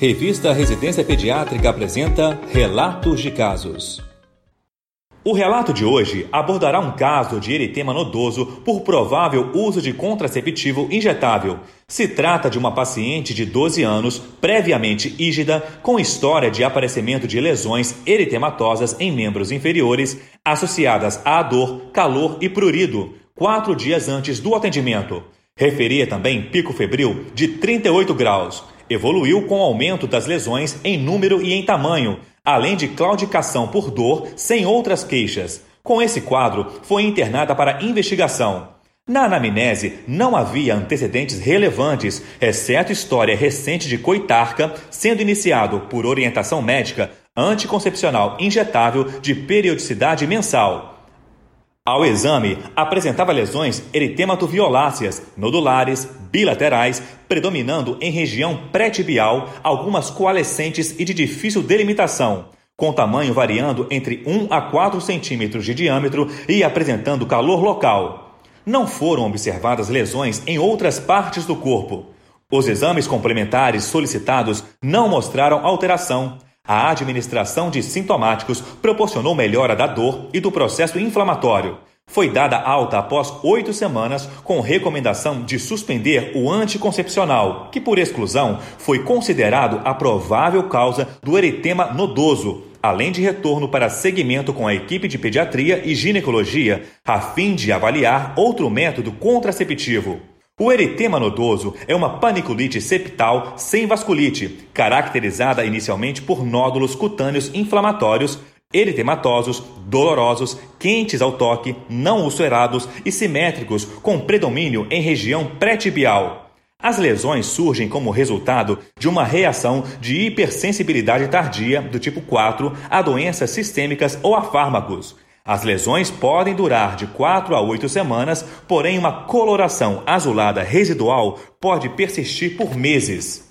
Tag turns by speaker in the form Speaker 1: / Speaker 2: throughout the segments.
Speaker 1: Revista Residência Pediátrica apresenta Relatos de Casos. O relato de hoje abordará um caso de eritema nodoso por provável uso de contraceptivo injetável. Se trata de uma paciente de 12 anos, previamente ígida, com história de aparecimento de lesões eritematosas em membros inferiores, associadas à dor, calor e prurido, quatro dias antes do atendimento. Referia também pico febril de 38 graus. Evoluiu com o aumento das lesões em número e em tamanho, além de claudicação por dor sem outras queixas. Com esse quadro, foi internada para investigação. Na anamnese, não havia antecedentes relevantes, exceto história recente de coitarca, sendo iniciado, por orientação médica, anticoncepcional injetável de periodicidade mensal. Ao exame, apresentava lesões eritematovióláceas, nodulares, bilaterais, predominando em região pré-tibial, algumas coalescentes e de difícil delimitação, com tamanho variando entre 1 a 4 centímetros de diâmetro e apresentando calor local. Não foram observadas lesões em outras partes do corpo. Os exames complementares solicitados não mostraram alteração a administração de sintomáticos proporcionou melhora da dor e do processo inflamatório. Foi dada alta após oito semanas, com recomendação de suspender o anticoncepcional, que por exclusão foi considerado a provável causa do eritema nodoso, além de retorno para seguimento com a equipe de pediatria e ginecologia, a fim de avaliar outro método contraceptivo. O eritema nodoso é uma paniculite septal sem vasculite, caracterizada inicialmente por nódulos cutâneos inflamatórios, eritematosos, dolorosos, quentes ao toque, não ulcerados e simétricos, com predomínio em região pré-tibial. As lesões surgem como resultado de uma reação de hipersensibilidade tardia do tipo 4 a doenças sistêmicas ou a fármacos. As lesões podem durar de 4 a 8 semanas, porém uma coloração azulada residual pode persistir por meses.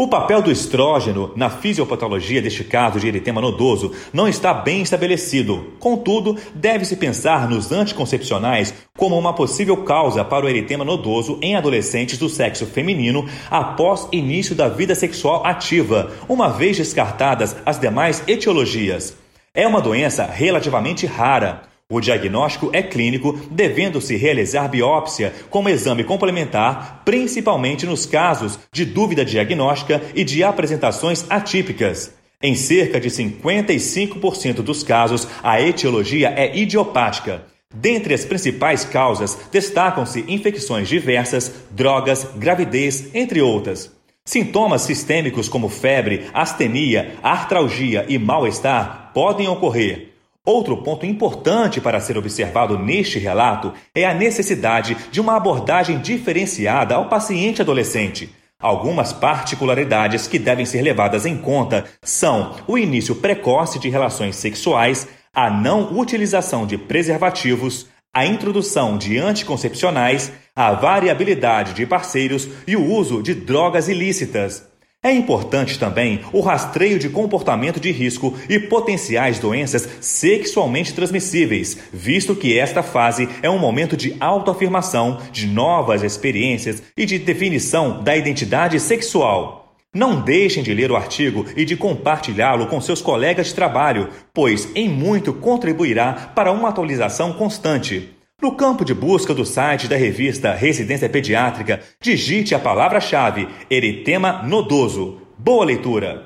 Speaker 1: O papel do estrógeno na fisiopatologia deste caso de eritema nodoso não está bem estabelecido. Contudo, deve-se pensar nos anticoncepcionais como uma possível causa para o eritema nodoso em adolescentes do sexo feminino após início da vida sexual ativa, uma vez descartadas as demais etiologias. É uma doença relativamente rara. O diagnóstico é clínico, devendo-se realizar biópsia como exame complementar, principalmente nos casos de dúvida diagnóstica e de apresentações atípicas. Em cerca de 55% dos casos, a etiologia é idiopática. Dentre as principais causas, destacam-se infecções diversas, drogas, gravidez, entre outras. Sintomas sistêmicos como febre, astenia, artralgia e mal-estar podem ocorrer. Outro ponto importante para ser observado neste relato é a necessidade de uma abordagem diferenciada ao paciente adolescente. Algumas particularidades que devem ser levadas em conta são o início precoce de relações sexuais, a não utilização de preservativos, a introdução de anticoncepcionais, a variabilidade de parceiros e o uso de drogas ilícitas. É importante também o rastreio de comportamento de risco e potenciais doenças sexualmente transmissíveis, visto que esta fase é um momento de autoafirmação, de novas experiências e de definição da identidade sexual. Não deixem de ler o artigo e de compartilhá-lo com seus colegas de trabalho, pois em muito contribuirá para uma atualização constante. No campo de busca do site da revista Residência Pediátrica, digite a palavra-chave eritema nodoso. Boa leitura!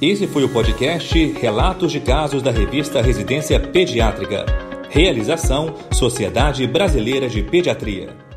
Speaker 1: Esse foi o podcast Relatos de Casos da revista Residência Pediátrica. Realização Sociedade Brasileira de Pediatria.